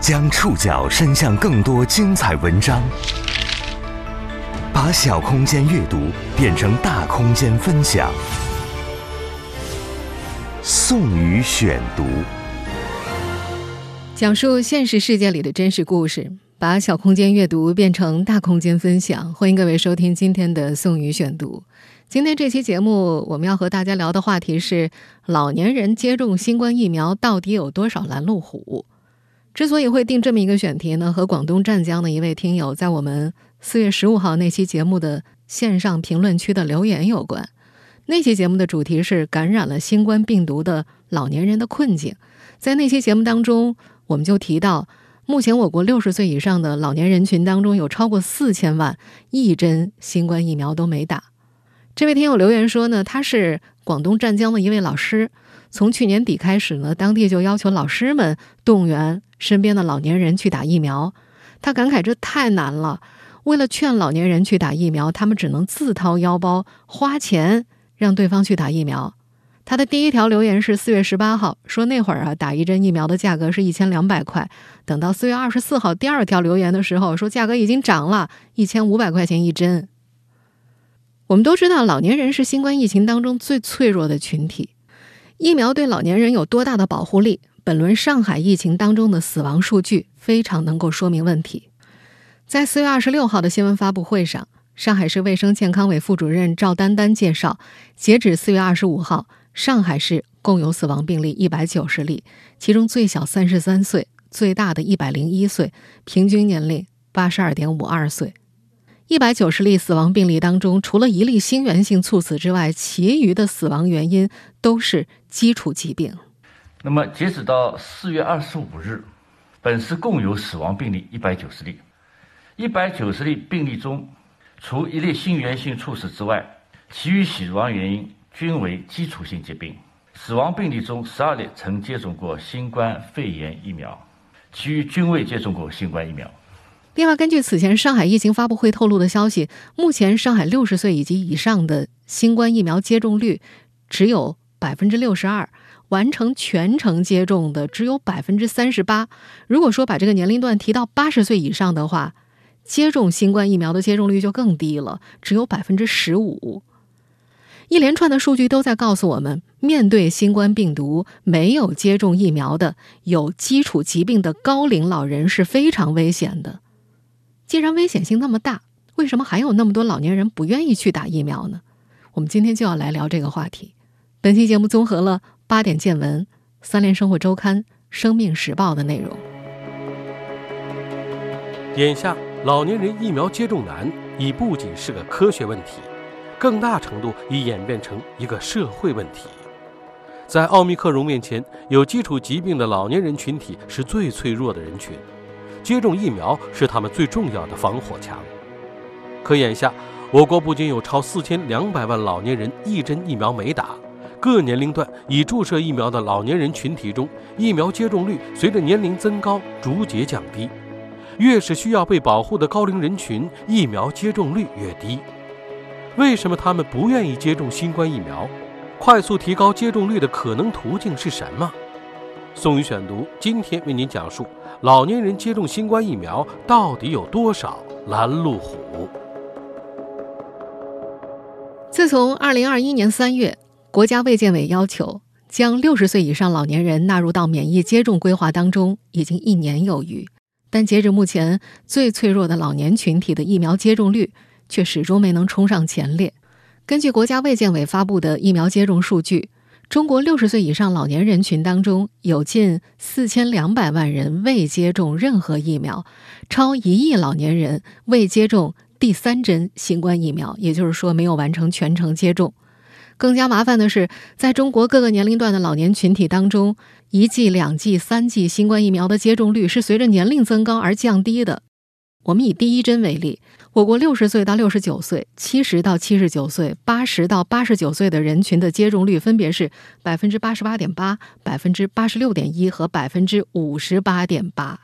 将触角伸向更多精彩文章，把小空间阅读变成大空间分享。宋宇选读，讲述现实世界里的真实故事，把小空间阅读变成大空间分享。欢迎各位收听今天的宋宇选读。今天这期节目，我们要和大家聊的话题是：老年人接种新冠疫苗到底有多少拦路虎？之所以会定这么一个选题呢，和广东湛江的一位听友在我们四月十五号那期节目的线上评论区的留言有关。那期节目的主题是感染了新冠病毒的老年人的困境。在那期节目当中，我们就提到，目前我国六十岁以上的老年人群当中，有超过四千万一针新冠疫苗都没打。这位听友留言说呢，他是广东湛江的一位老师，从去年底开始呢，当地就要求老师们动员。身边的老年人去打疫苗，他感慨这太难了。为了劝老年人去打疫苗，他们只能自掏腰包花钱让对方去打疫苗。他的第一条留言是四月十八号，说那会儿啊打一针疫苗的价格是一千两百块。等到四月二十四号第二条留言的时候，说价格已经涨了一千五百块钱一针。我们都知道，老年人是新冠疫情当中最脆弱的群体，疫苗对老年人有多大的保护力？本轮上海疫情当中的死亡数据非常能够说明问题。在四月二十六号的新闻发布会上，上海市卫生健康委副主任赵丹丹介绍，截止四月二十五号，上海市共有死亡病例一百九十例，其中最小三十三岁，最大的一百零一岁，平均年龄八十二点五二岁。一百九十例死亡病例当中，除了一例心源性猝死之外，其余的死亡原因都是基础疾病。那么，截止到四月二十五日，本市共有死亡病例一百九十例。一百九十例病例中，除一例心源性猝死之外，其余死亡原因均为基础性疾病。死亡病例中，十二例曾接种过新冠肺炎疫苗，其余均未接种过新冠疫苗。另外，根据此前上海疫情发布会透露的消息，目前上海六十岁以及以上的新冠疫苗接种率只有百分之六十二。完成全程接种的只有百分之三十八。如果说把这个年龄段提到八十岁以上的话，接种新冠疫苗的接种率就更低了，只有百分之十五。一连串的数据都在告诉我们，面对新冠病毒，没有接种疫苗的、有基础疾病的高龄老人是非常危险的。既然危险性那么大，为什么还有那么多老年人不愿意去打疫苗呢？我们今天就要来聊这个话题。本期节目综合了。八点见闻，三联生活周刊、生命时报的内容。眼下，老年人疫苗接种难已不仅是个科学问题，更大程度已演变成一个社会问题。在奥密克戎面前，有基础疾病的老年人群体是最脆弱的人群，接种疫苗是他们最重要的防火墙。可眼下，我国不仅有超四千两百万老年人一针疫苗没打。各年龄段已注射疫苗的老年人群体中，疫苗接种率随着年龄增高逐节降低。越是需要被保护的高龄人群，疫苗接种率越低。为什么他们不愿意接种新冠疫苗？快速提高接种率的可能途径是什么？宋宇选读今天为您讲述：老年人接种新冠疫苗到底有多少拦路虎？自从二零二一年三月。国家卫健委要求将六十岁以上老年人纳入到免疫接种规划当中，已经一年有余，但截至目前，最脆弱的老年群体的疫苗接种率却始终没能冲上前列。根据国家卫健委发布的疫苗接种数据，中国六十岁以上老年人群当中有近四千两百万人未接种任何疫苗，超一亿老年人未接种第三针新冠疫苗，也就是说，没有完成全程接种。更加麻烦的是，在中国各个年龄段的老年群体当中，一剂、两剂、三剂新冠疫苗的接种率是随着年龄增高而降低的。我们以第一针为例，我国六十岁到六十九岁、七十到七十九岁、八十到八十九岁的人群的接种率分别是百分之八十八点八、百分之八十六点一和百分之五十八点八。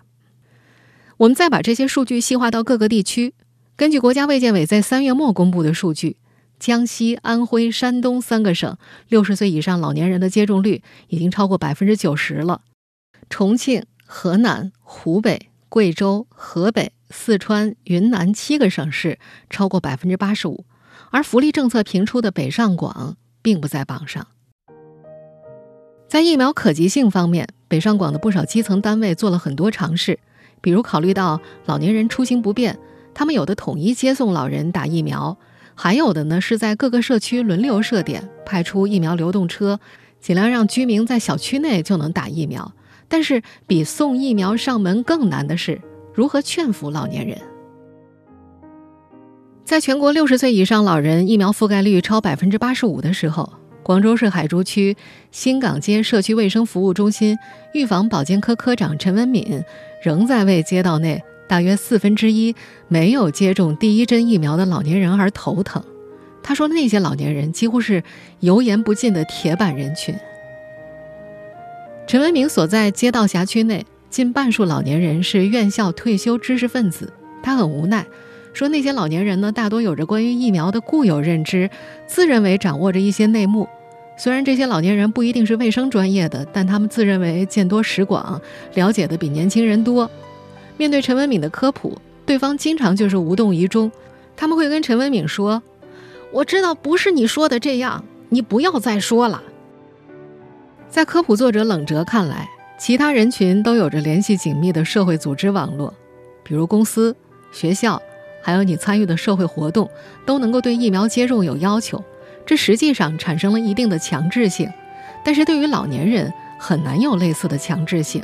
我们再把这些数据细化到各个地区，根据国家卫健委在三月末公布的数据。江西、安徽、山东三个省六十岁以上老年人的接种率已经超过百分之九十了。重庆、河南、湖北、贵州、河北、四川、云南七个省市超过百分之八十五，而福利政策频出的北上广并不在榜上。在疫苗可及性方面，北上广的不少基层单位做了很多尝试，比如考虑到老年人出行不便，他们有的统一接送老人打疫苗，还有的呢是在各个社区轮流设点，派出疫苗流动车，尽量让居民在小区内就能打疫苗。但是，比送疫苗上门更难的是如何劝服老年人。在全国六十岁以上老人疫苗覆盖率超百分之八十五的时候，广州市海珠区新港街社区卫生服务中心预防保健科科长陈文敏仍在为街道内大约四分之一没有接种第一针疫苗的老年人而头疼。他说：“那些老年人几乎是油盐不进的铁板人群。”陈文明所在街道辖区内，近半数老年人是院校退休知识分子。他很无奈，说那些老年人呢，大多有着关于疫苗的固有认知，自认为掌握着一些内幕。虽然这些老年人不一定是卫生专业的，但他们自认为见多识广，了解的比年轻人多。面对陈文敏的科普，对方经常就是无动于衷。他们会跟陈文敏说：“我知道不是你说的这样，你不要再说了。”在科普作者冷哲看来，其他人群都有着联系紧密的社会组织网络，比如公司、学校，还有你参与的社会活动，都能够对疫苗接种有要求。这实际上产生了一定的强制性，但是对于老年人很难有类似的强制性。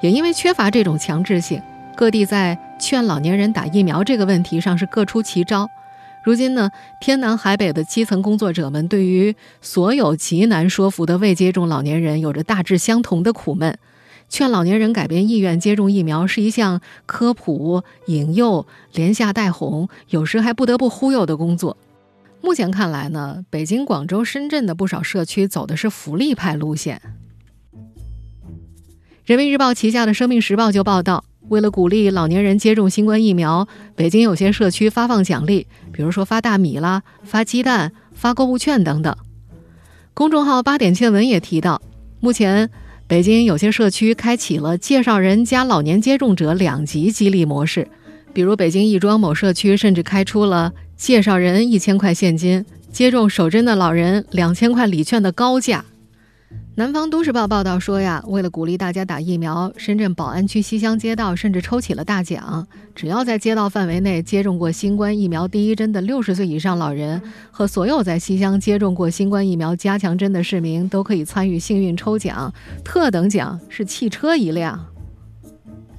也因为缺乏这种强制性，各地在劝老年人打疫苗这个问题上是各出奇招。如今呢，天南海北的基层工作者们对于所有极难说服的未接种老年人有着大致相同的苦闷。劝老年人改变意愿接种疫苗是一项科普、引诱、连下带哄，有时还不得不忽悠的工作。目前看来呢，北京、广州、深圳的不少社区走的是福利派路线。人民日报旗下的《生命时报》就报道。为了鼓励老年人接种新冠疫苗，北京有些社区发放奖励，比如说发大米啦、发鸡蛋、发购物券等等。公众号八点见闻也提到，目前北京有些社区开启了介绍人加老年接种者两级激励模式，比如北京亦庄某社区甚至开出了介绍人一千块现金、接种首针的老人两千块礼券的高价。南方都市报报道说呀，为了鼓励大家打疫苗，深圳宝安区西乡街道甚至抽起了大奖，只要在街道范围内接种过新冠疫苗第一针的六十岁以上老人和所有在西乡接种过新冠疫苗加强针的市民，都可以参与幸运抽奖，特等奖是汽车一辆。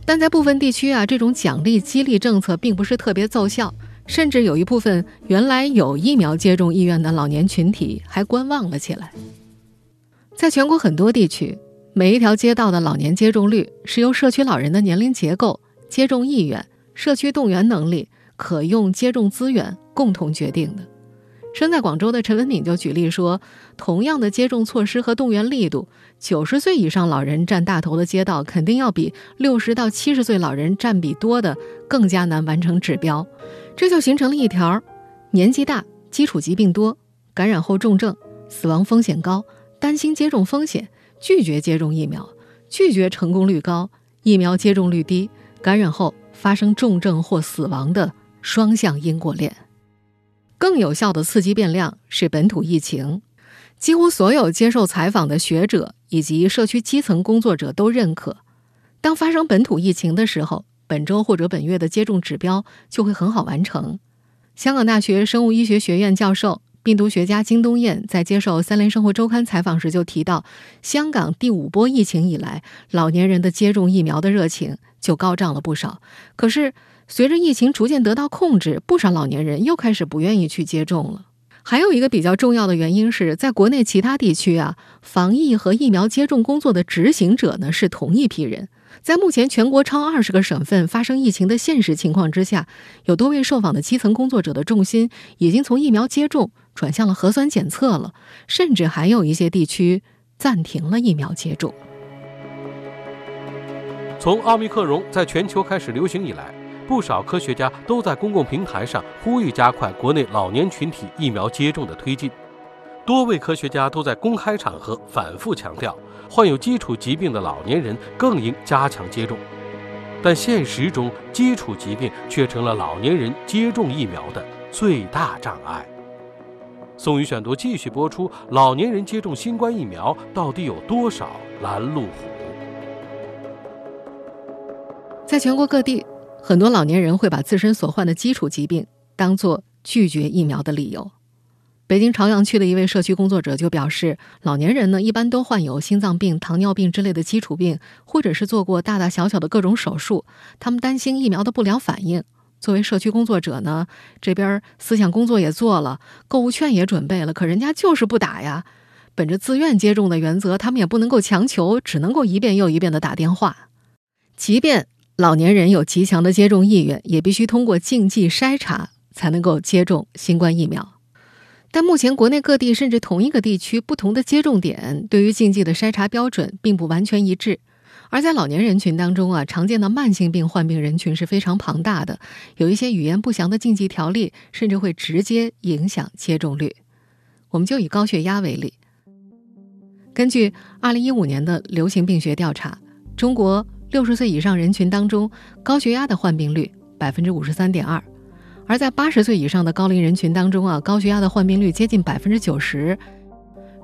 但在部分地区啊，这种奖励激励政策并不是特别奏效，甚至有一部分原来有疫苗接种意愿的老年群体还观望了起来。在全国很多地区，每一条街道的老年接种率是由社区老人的年龄结构、接种意愿、社区动员能力、可用接种资源共同决定的。身在广州的陈文敏就举例说，同样的接种措施和动员力度，九十岁以上老人占大头的街道，肯定要比六十到七十岁老人占比多的更加难完成指标。这就形成了一条：年纪大、基础疾病多、感染后重症、死亡风险高。担心接种风险，拒绝接种疫苗，拒绝成功率高、疫苗接种率低、感染后发生重症或死亡的双向因果链。更有效的刺激变量是本土疫情。几乎所有接受采访的学者以及社区基层工作者都认可，当发生本土疫情的时候，本周或者本月的接种指标就会很好完成。香港大学生物医学学院教授。病毒学家金东彦在接受《三联生活周刊》采访时就提到，香港第五波疫情以来，老年人的接种疫苗的热情就高涨了不少。可是，随着疫情逐渐得到控制，不少老年人又开始不愿意去接种了。还有一个比较重要的原因是在国内其他地区啊，防疫和疫苗接种工作的执行者呢是同一批人。在目前全国超二十个省份发生疫情的现实情况之下，有多位受访的基层工作者的重心已经从疫苗接种。转向了核酸检测了，甚至还有一些地区暂停了疫苗接种。从奥密克戎在全球开始流行以来，不少科学家都在公共平台上呼吁加快国内老年群体疫苗接种的推进。多位科学家都在公开场合反复强调，患有基础疾病的老年人更应加强接种。但现实中，基础疾病却成了老年人接种疫苗的最大障碍。宋宇选读继续播出：老年人接种新冠疫苗到底有多少拦路虎？在全国各地，很多老年人会把自身所患的基础疾病当做拒绝疫苗的理由。北京朝阳区的一位社区工作者就表示，老年人呢一般都患有心脏病、糖尿病之类的基础病，或者是做过大大小小的各种手术，他们担心疫苗的不良反应。作为社区工作者呢，这边思想工作也做了，购物券也准备了，可人家就是不打呀。本着自愿接种的原则，他们也不能够强求，只能够一遍又一遍的打电话。即便老年人有极强的接种意愿，也必须通过竞技筛查才能够接种新冠疫苗。但目前，国内各地甚至同一个地区不同的接种点对于禁忌的筛查标准并不完全一致。而在老年人群当中啊，常见的慢性病患病人群是非常庞大的，有一些语言不详的禁忌条例，甚至会直接影响接种率。我们就以高血压为例，根据2015年的流行病学调查，中国六十岁以上人群当中，高血压的患病率百分之五十三点二。而在八十岁以上的高龄人群当中啊，高血压的患病率接近百分之九十。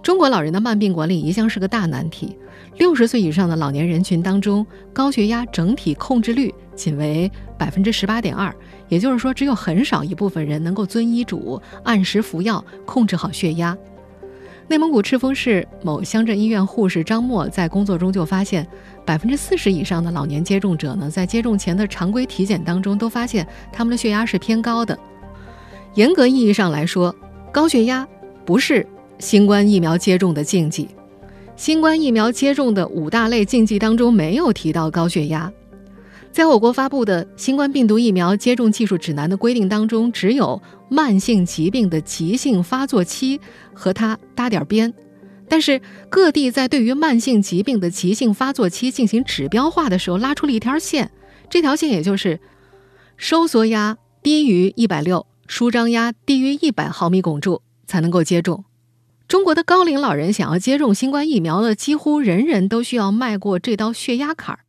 中国老人的慢病管理一向是个大难题。六十岁以上的老年人群当中，高血压整体控制率仅为百分之十八点二，也就是说，只有很少一部分人能够遵医嘱按时服药，控制好血压。内蒙古赤峰市某乡镇医院护士张默在工作中就发现，百分之四十以上的老年接种者呢，在接种前的常规体检当中都发现他们的血压是偏高的。严格意义上来说，高血压不是新冠疫苗接种的禁忌。新冠疫苗接种的五大类禁忌当中没有提到高血压。在我国发布的新冠病毒疫苗接种技术指南的规定当中，只有慢性疾病的急性发作期和它搭点边，但是各地在对于慢性疾病的急性发作期进行指标化的时候，拉出了一条线，这条线也就是收缩压低于一百六，舒张压低于一百毫米汞柱才能够接种。中国的高龄老人想要接种新冠疫苗的，几乎人人都需要迈过这道血压坎儿。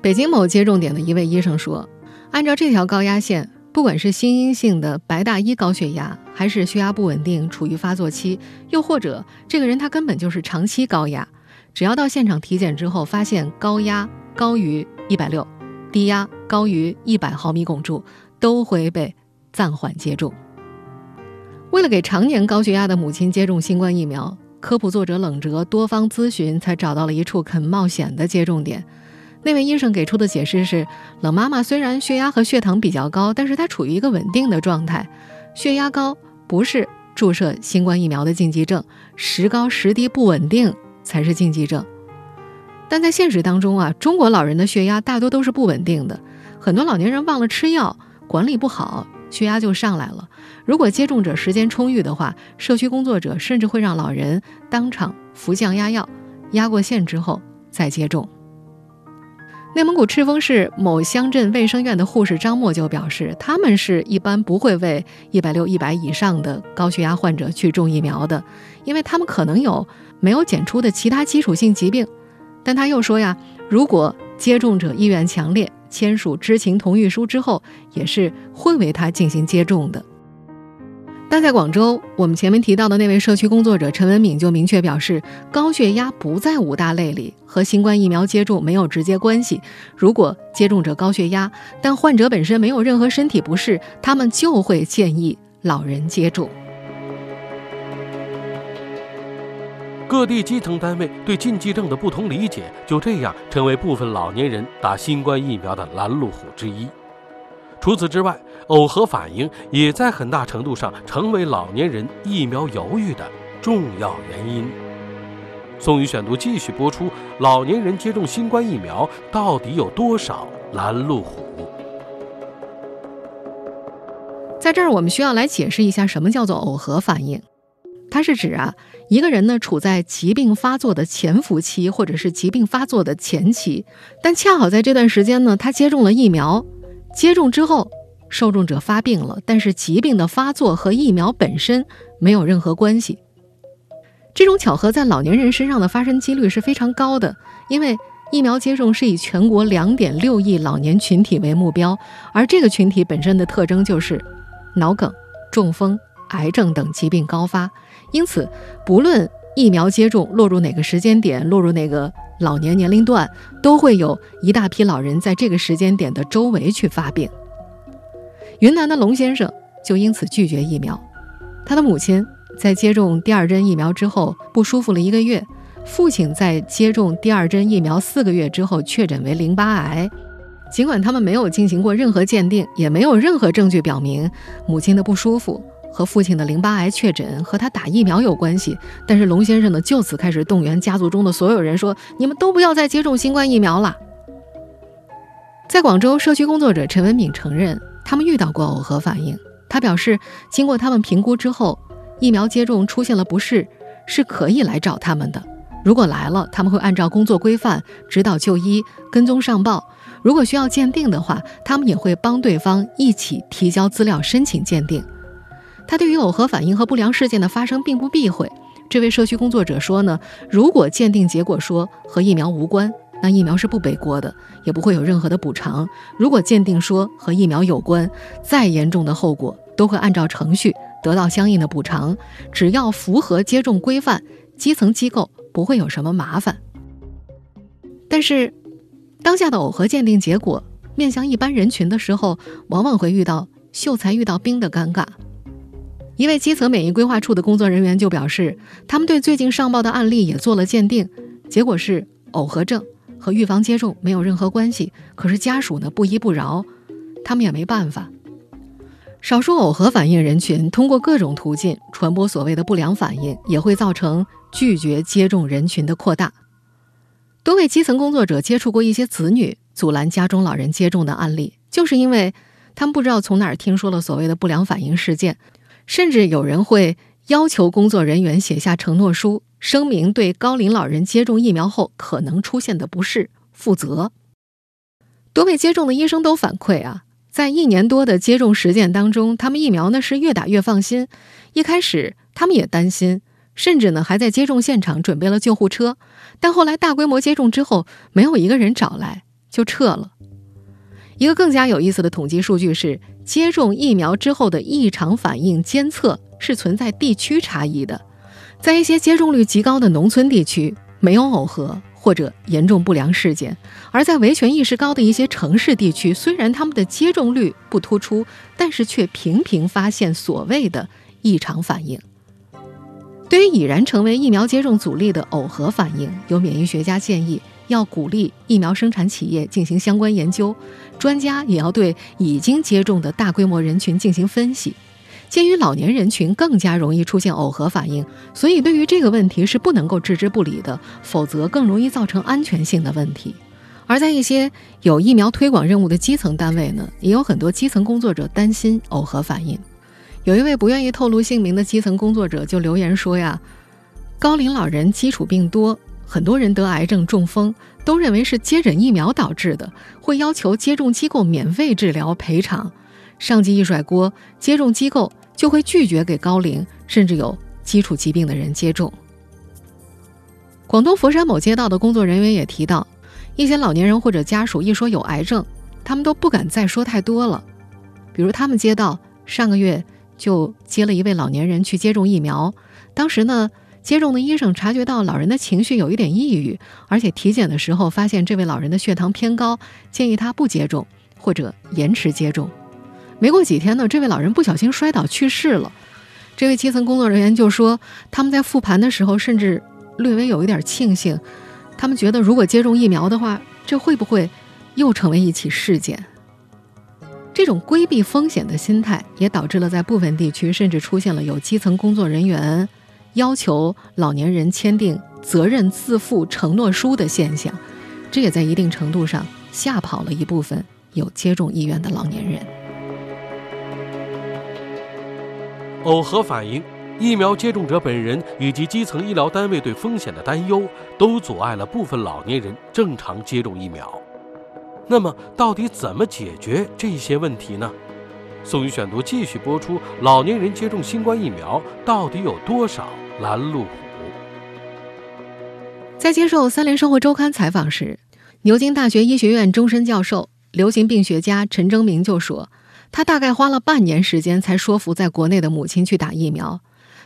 北京某接种点的一位医生说：“按照这条高压线，不管是心因性的白大衣高血压，还是血压不稳定、处于发作期，又或者这个人他根本就是长期高压，只要到现场体检之后发现高压高于一百六，低压高于一百毫米汞柱，都会被暂缓接种。为了给常年高血压的母亲接种新冠疫苗，科普作者冷哲多方咨询，才找到了一处肯冒险的接种点。”那位医生给出的解释是：冷妈妈虽然血压和血糖比较高，但是她处于一个稳定的状态。血压高不是注射新冠疫苗的禁忌症，时高时低不稳定才是禁忌症。但在现实当中啊，中国老人的血压大多都是不稳定的，很多老年人忘了吃药，管理不好，血压就上来了。如果接种者时间充裕的话，社区工作者甚至会让老人当场服降压药，压过线之后再接种。内蒙古赤峰市某乡镇卫生院的护士张默就表示，他们是一般不会为一百六、一百以上的高血压患者去种疫苗的，因为他们可能有没有检出的其他基础性疾病。但他又说呀，如果接种者意愿强烈，签署知情同意书之后，也是会为他进行接种的。但在广州，我们前面提到的那位社区工作者陈文敏就明确表示，高血压不在五大类里，和新冠疫苗接种没有直接关系。如果接种者高血压，但患者本身没有任何身体不适，他们就会建议老人接种。各地基层单位对禁忌症的不同理解，就这样成为部分老年人打新冠疫苗的拦路虎之一。除此之外，耦合反应也在很大程度上成为老年人疫苗犹豫的重要原因。宋宇选读继续播出：老年人接种新冠疫苗到底有多少拦路虎？在这儿，我们需要来解释一下什么叫做耦合反应。它是指啊，一个人呢处在疾病发作的潜伏期，或者是疾病发作的前期，但恰好在这段时间呢，他接种了疫苗。接种之后，受众者发病了，但是疾病的发作和疫苗本身没有任何关系。这种巧合在老年人身上的发生几率是非常高的，因为疫苗接种是以全国两点六亿老年群体为目标，而这个群体本身的特征就是脑梗、中风、癌症等疾病高发，因此不论疫苗接种落入哪个时间点，落入哪个老年年龄段，都会有一大批老人在这个时间点的周围去发病。云南的龙先生就因此拒绝疫苗，他的母亲在接种第二针疫苗之后不舒服了一个月，父亲在接种第二针疫苗四个月之后确诊为淋巴癌。尽管他们没有进行过任何鉴定，也没有任何证据表明母亲的不舒服和父亲的淋巴癌确诊和他打疫苗有关系，但是龙先生呢就此开始动员家族中的所有人说：“你们都不要再接种新冠疫苗了。”在广州，社区工作者陈文敏承认。他们遇到过耦合反应，他表示，经过他们评估之后，疫苗接种出现了不适，是可以来找他们的。如果来了，他们会按照工作规范指导就医、跟踪上报。如果需要鉴定的话，他们也会帮对方一起提交资料申请鉴定。他对于耦合反应和不良事件的发生并不避讳。这位社区工作者说呢，如果鉴定结果说和疫苗无关。那疫苗是不背锅的，也不会有任何的补偿。如果鉴定说和疫苗有关，再严重的后果都会按照程序得到相应的补偿。只要符合接种规范，基层机构不会有什么麻烦。但是，当下的耦合鉴定结果面向一般人群的时候，往往会遇到秀才遇到兵的尴尬。一位基层免疫规划处的工作人员就表示，他们对最近上报的案例也做了鉴定，结果是耦合症。和预防接种没有任何关系，可是家属呢不依不饶，他们也没办法。少数耦合反应人群通过各种途径传播所谓的不良反应，也会造成拒绝接种人群的扩大。多位基层工作者接触过一些子女阻拦家中老人接种的案例，就是因为他们不知道从哪儿听说了所谓的不良反应事件，甚至有人会要求工作人员写下承诺书。声明对高龄老人接种疫苗后可能出现的不适负责。多位接种的医生都反馈啊，在一年多的接种实践当中，他们疫苗呢是越打越放心。一开始他们也担心，甚至呢还在接种现场准备了救护车，但后来大规模接种之后，没有一个人找来就撤了。一个更加有意思的统计数据是，接种疫苗之后的异常反应监测是存在地区差异的。在一些接种率极高的农村地区，没有耦合或者严重不良事件；而在维权意识高的一些城市地区，虽然他们的接种率不突出，但是却频频发现所谓的异常反应。对于已然成为疫苗接种阻力的耦合反应，有免疫学家建议要鼓励疫苗生产企业进行相关研究，专家也要对已经接种的大规模人群进行分析。鉴于老年人群更加容易出现耦合反应，所以对于这个问题是不能够置之不理的，否则更容易造成安全性的问题。而在一些有疫苗推广任务的基层单位呢，也有很多基层工作者担心耦合反应。有一位不愿意透露姓名的基层工作者就留言说呀：“高龄老人基础病多，很多人得癌症、中风，都认为是接诊疫苗导致的，会要求接种机构免费治疗赔偿。”上级一甩锅，接种机构就会拒绝给高龄甚至有基础疾病的人接种。广东佛山某街道的工作人员也提到，一些老年人或者家属一说有癌症，他们都不敢再说太多了。比如，他们街道上个月就接了一位老年人去接种疫苗，当时呢，接种的医生察觉到老人的情绪有一点抑郁，而且体检的时候发现这位老人的血糖偏高，建议他不接种或者延迟接种。没过几天呢，这位老人不小心摔倒去世了。这位基层工作人员就说，他们在复盘的时候，甚至略微有一点庆幸。他们觉得，如果接种疫苗的话，这会不会又成为一起事件？这种规避风险的心态，也导致了在部分地区，甚至出现了有基层工作人员要求老年人签订责任自负承诺书的现象。这也在一定程度上吓跑了一部分有接种意愿的老年人。耦合反应、疫苗接种者本人以及基层医疗单位对风险的担忧，都阻碍了部分老年人正常接种疫苗。那么，到底怎么解决这些问题呢？宋宇选读继续播出：老年人接种新冠疫苗到底有多少拦路虎？在接受《三联生活周刊》采访时，牛津大学医学院终身教授、流行病学家陈征明就说，他大概花了半年时间才说服在国内的母亲去打疫苗。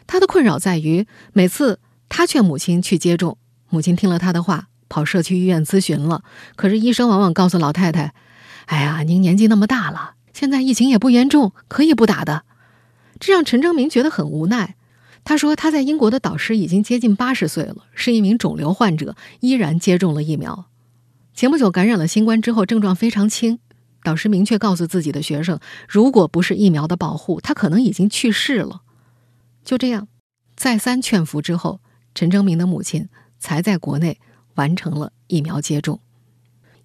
他的困扰在于，每次他劝母亲去接种，母亲听了他的话，跑社区医院咨询了，可是医生往往告诉老太太：“哎呀，您年纪那么大了。”现在疫情也不严重，可以不打的，这让陈正明觉得很无奈。他说他在英国的导师已经接近八十岁了，是一名肿瘤患者，依然接种了疫苗。前不久感染了新冠之后，症状非常轻。导师明确告诉自己的学生，如果不是疫苗的保护，他可能已经去世了。就这样，再三劝服之后，陈征明的母亲才在国内完成了疫苗接种。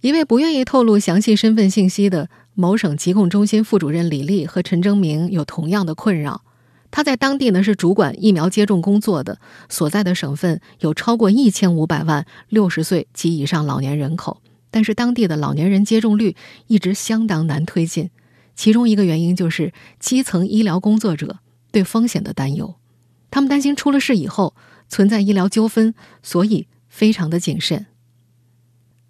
一位不愿意透露详细身份信息的。某省疾控中心副主任李丽和陈征明有同样的困扰。他在当地呢是主管疫苗接种工作的，所在的省份有超过一千五百万六十岁及以上老年人口，但是当地的老年人接种率一直相当难推进。其中一个原因就是基层医疗工作者对风险的担忧，他们担心出了事以后存在医疗纠纷，所以非常的谨慎。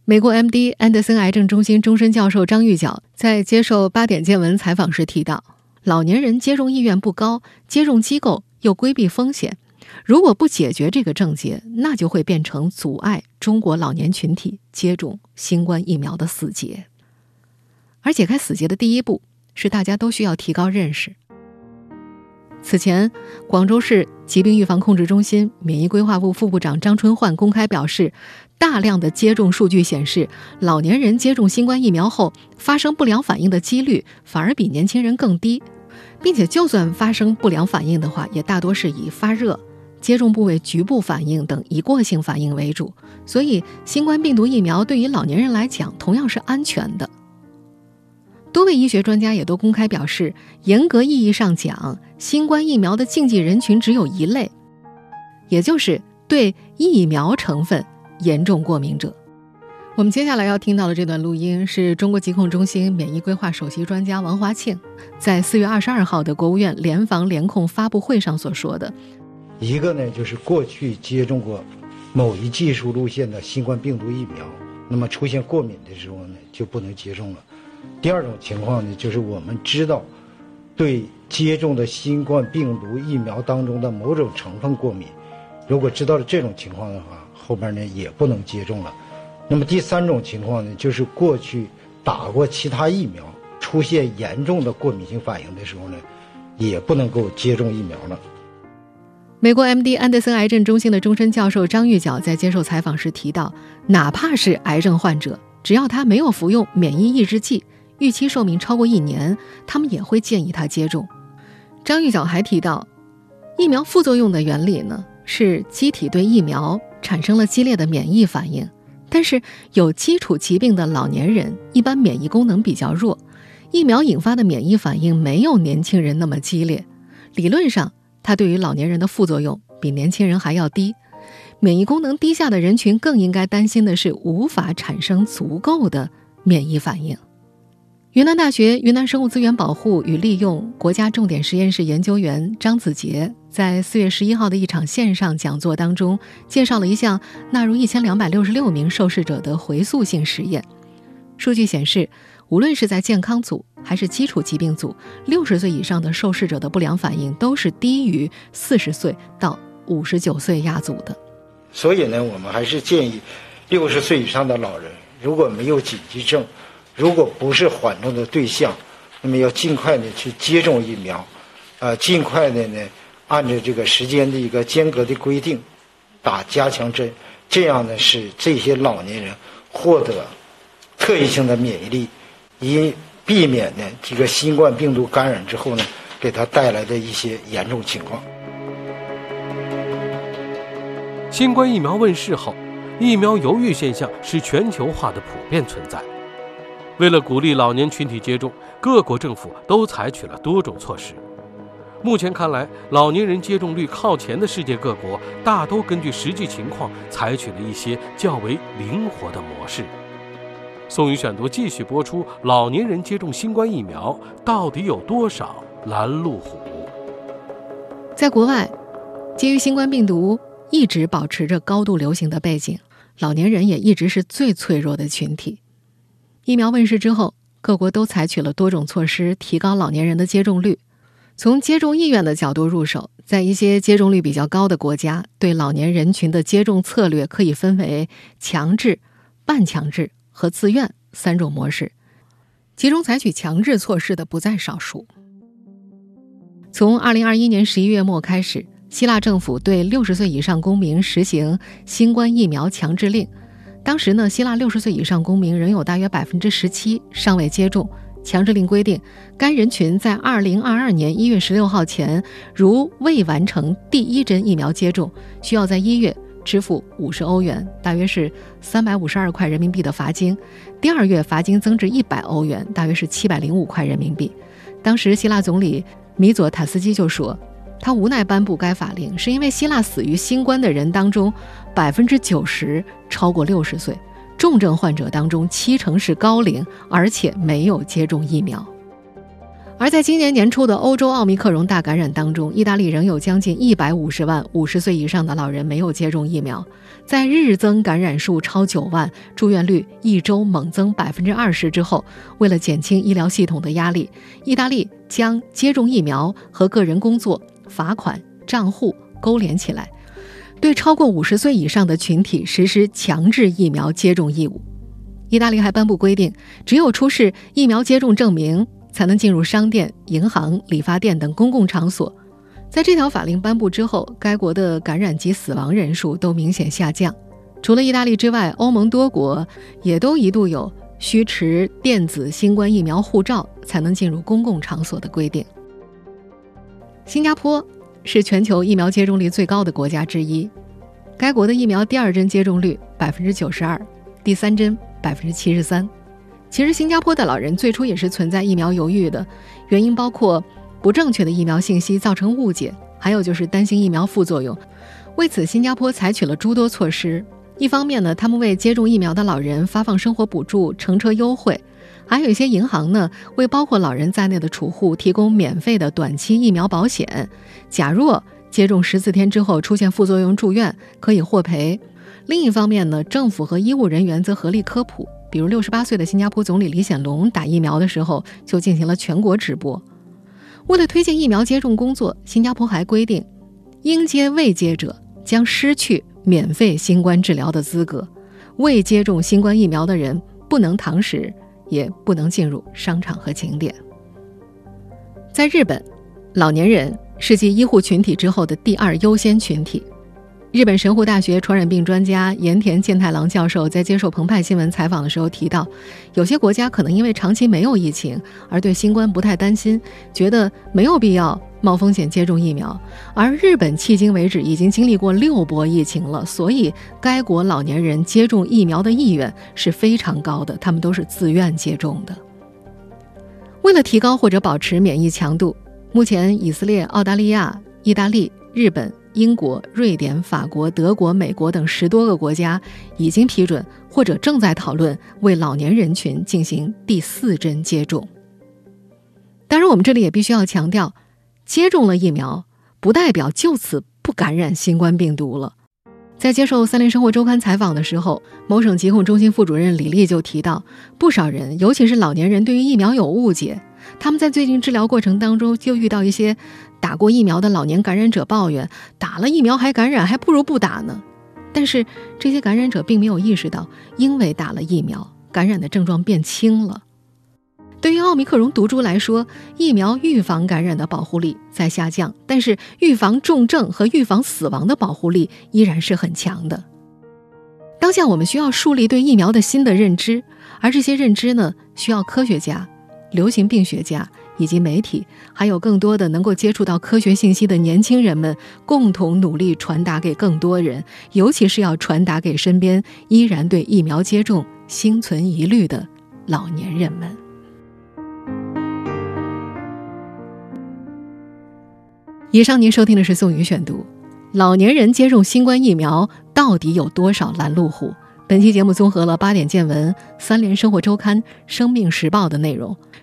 美国 M.D. 安德森癌症中心终身教授张玉角在接受八点见闻采访时提到，老年人接种意愿不高，接种机构又规避风险，如果不解决这个症结，那就会变成阻碍中国老年群体接种新冠疫苗的死结。而解开死结的第一步是大家都需要提高认识。此前，广州市疾病预防控制中心免疫规划部副部长张春焕公开表示。大量的接种数据显示，老年人接种新冠疫苗后发生不良反应的几率反而比年轻人更低，并且就算发生不良反应的话，也大多是以发热、接种部位局部反应等一过性反应为主。所以，新冠病毒疫苗对于老年人来讲同样是安全的。多位医学专家也都公开表示，严格意义上讲，新冠疫苗的禁忌人群只有一类，也就是对疫苗成分。严重过敏者，我们接下来要听到的这段录音是中国疾控中心免疫规划首席专家王华庆在四月二十二号的国务院联防联控发布会上所说的。一个呢，就是过去接种过某一技术路线的新冠病毒疫苗，那么出现过敏的时候呢，就不能接种了。第二种情况呢，就是我们知道对接种的新冠病毒疫苗当中的某种成分过敏，如果知道了这种情况的话。后边呢也不能接种了，那么第三种情况呢，就是过去打过其他疫苗，出现严重的过敏性反应的时候呢，也不能够接种疫苗了。美国 M.D. 安德森癌症中心的终身教授张玉角在接受采访时提到，哪怕是癌症患者，只要他没有服用免疫抑制剂，预期寿命超过一年，他们也会建议他接种。张玉角还提到，疫苗副作用的原理呢，是机体对疫苗。产生了激烈的免疫反应，但是有基础疾病的老年人一般免疫功能比较弱，疫苗引发的免疫反应没有年轻人那么激烈。理论上，它对于老年人的副作用比年轻人还要低。免疫功能低下的人群更应该担心的是无法产生足够的免疫反应。云南大学云南生物资源保护与利用国家重点实验室研究员张子杰在四月十一号的一场线上讲座当中，介绍了一项纳入一千两百六十六名受试者的回溯性实验。数据显示，无论是在健康组还是基础疾病组，六十岁以上的受试者的不良反应都是低于四十岁到五十九岁亚组的。所以呢，我们还是建议，六十岁以上的老人如果没有紧急症。如果不是缓重的对象，那么要尽快的去接种疫苗，呃，尽快的呢，按照这个时间的一个间隔的规定，打加强针，这样呢，使这些老年人获得特异性的免疫力，以避免呢这个新冠病毒感染之后呢，给他带来的一些严重情况。新冠疫苗问世后，疫苗犹豫现象是全球化的普遍存在。为了鼓励老年群体接种，各国政府都采取了多种措施。目前看来，老年人接种率靠前的世界各国，大都根据实际情况采取了一些较为灵活的模式。宋宇选读继续播出：老年人接种新冠疫苗到底有多少拦路虎？在国外，基于新冠病毒一直保持着高度流行的背景，老年人也一直是最脆弱的群体。疫苗问世之后，各国都采取了多种措施提高老年人的接种率。从接种意愿的角度入手，在一些接种率比较高的国家，对老年人群的接种策略可以分为强制、半强制和自愿三种模式。其中采取强制措施的不在少数。从二零二一年十一月末开始，希腊政府对六十岁以上公民实行新冠疫苗强制令。当时呢，希腊六十岁以上公民仍有大约百分之十七尚未接种。强制令规定，该人群在二零二二年一月十六号前，如未完成第一针疫苗接种，需要在一月支付五十欧元（大约是三百五十二块人民币）的罚金；第二月罚金增至一百欧元（大约是七百零五块人民币）。当时，希腊总理米佐塔斯基就说，他无奈颁布该法令，是因为希腊死于新冠的人当中，百分之九十超过六十岁。重症患者当中，七成是高龄，而且没有接种疫苗。而在今年年初的欧洲奥密克戎大感染当中，意大利仍有将近一百五十万五十岁以上的老人没有接种疫苗。在日增感染数超九万、住院率一周猛增百分之二十之后，为了减轻医疗系统的压力，意大利将接种疫苗和个人工作、罚款、账户勾连起来。对超过五十岁以上的群体实施强制疫苗接种义务。意大利还颁布规定，只有出示疫苗接种证明，才能进入商店、银行、理发店等公共场所。在这条法令颁布之后，该国的感染及死亡人数都明显下降。除了意大利之外，欧盟多国也都一度有需持电子新冠疫苗护照才能进入公共场所的规定。新加坡。是全球疫苗接种率最高的国家之一，该国的疫苗第二针接种率百分之九十二，第三针百分之七十三。其实，新加坡的老人最初也是存在疫苗犹豫的，原因包括不正确的疫苗信息造成误解，还有就是担心疫苗副作用。为此，新加坡采取了诸多措施。一方面呢，他们为接种疫苗的老人发放生活补助、乘车优惠。还有一些银行呢，为包括老人在内的储户提供免费的短期疫苗保险。假若接种十四天之后出现副作用住院，可以获赔。另一方面呢，政府和医务人员则合力科普。比如，六十八岁的新加坡总理李显龙打疫苗的时候就进行了全国直播。为了推进疫苗接种工作，新加坡还规定，应接未接者将失去免费新冠治疗的资格。未接种新冠疫苗的人不能堂食。也不能进入商场和景点。在日本，老年人是继医护群体之后的第二优先群体。日本神户大学传染病专家盐田健太郎教授在接受澎湃新闻采访的时候提到，有些国家可能因为长期没有疫情而对新冠不太担心，觉得没有必要冒风险接种疫苗。而日本迄今为止已经经历过六波疫情了，所以该国老年人接种疫苗的意愿是非常高的，他们都是自愿接种的。为了提高或者保持免疫强度，目前以色列、澳大利亚、意大利、日本。英国、瑞典、法国、德国、美国等十多个国家已经批准或者正在讨论为老年人群进行第四针接种。当然，我们这里也必须要强调，接种了疫苗不代表就此不感染新冠病毒了。在接受《三联生活周刊》采访的时候，某省疾控中心副主任李丽就提到，不少人，尤其是老年人，对于疫苗有误解。他们在最近治疗过程当中，就遇到一些打过疫苗的老年感染者抱怨，打了疫苗还感染，还不如不打呢。但是这些感染者并没有意识到，因为打了疫苗，感染的症状变轻了。对于奥密克戎毒株来说，疫苗预防感染的保护力在下降，但是预防重症和预防死亡的保护力依然是很强的。当下我们需要树立对疫苗的新的认知，而这些认知呢，需要科学家。流行病学家以及媒体，还有更多的能够接触到科学信息的年轻人们，共同努力传达给更多人，尤其是要传达给身边依然对疫苗接种心存疑虑的老年人们。以上您收听的是宋宇选读，老年人接种新冠疫苗到底有多少拦路虎？本期节目综合了八点见闻、三联生活周刊、生命时报的内容。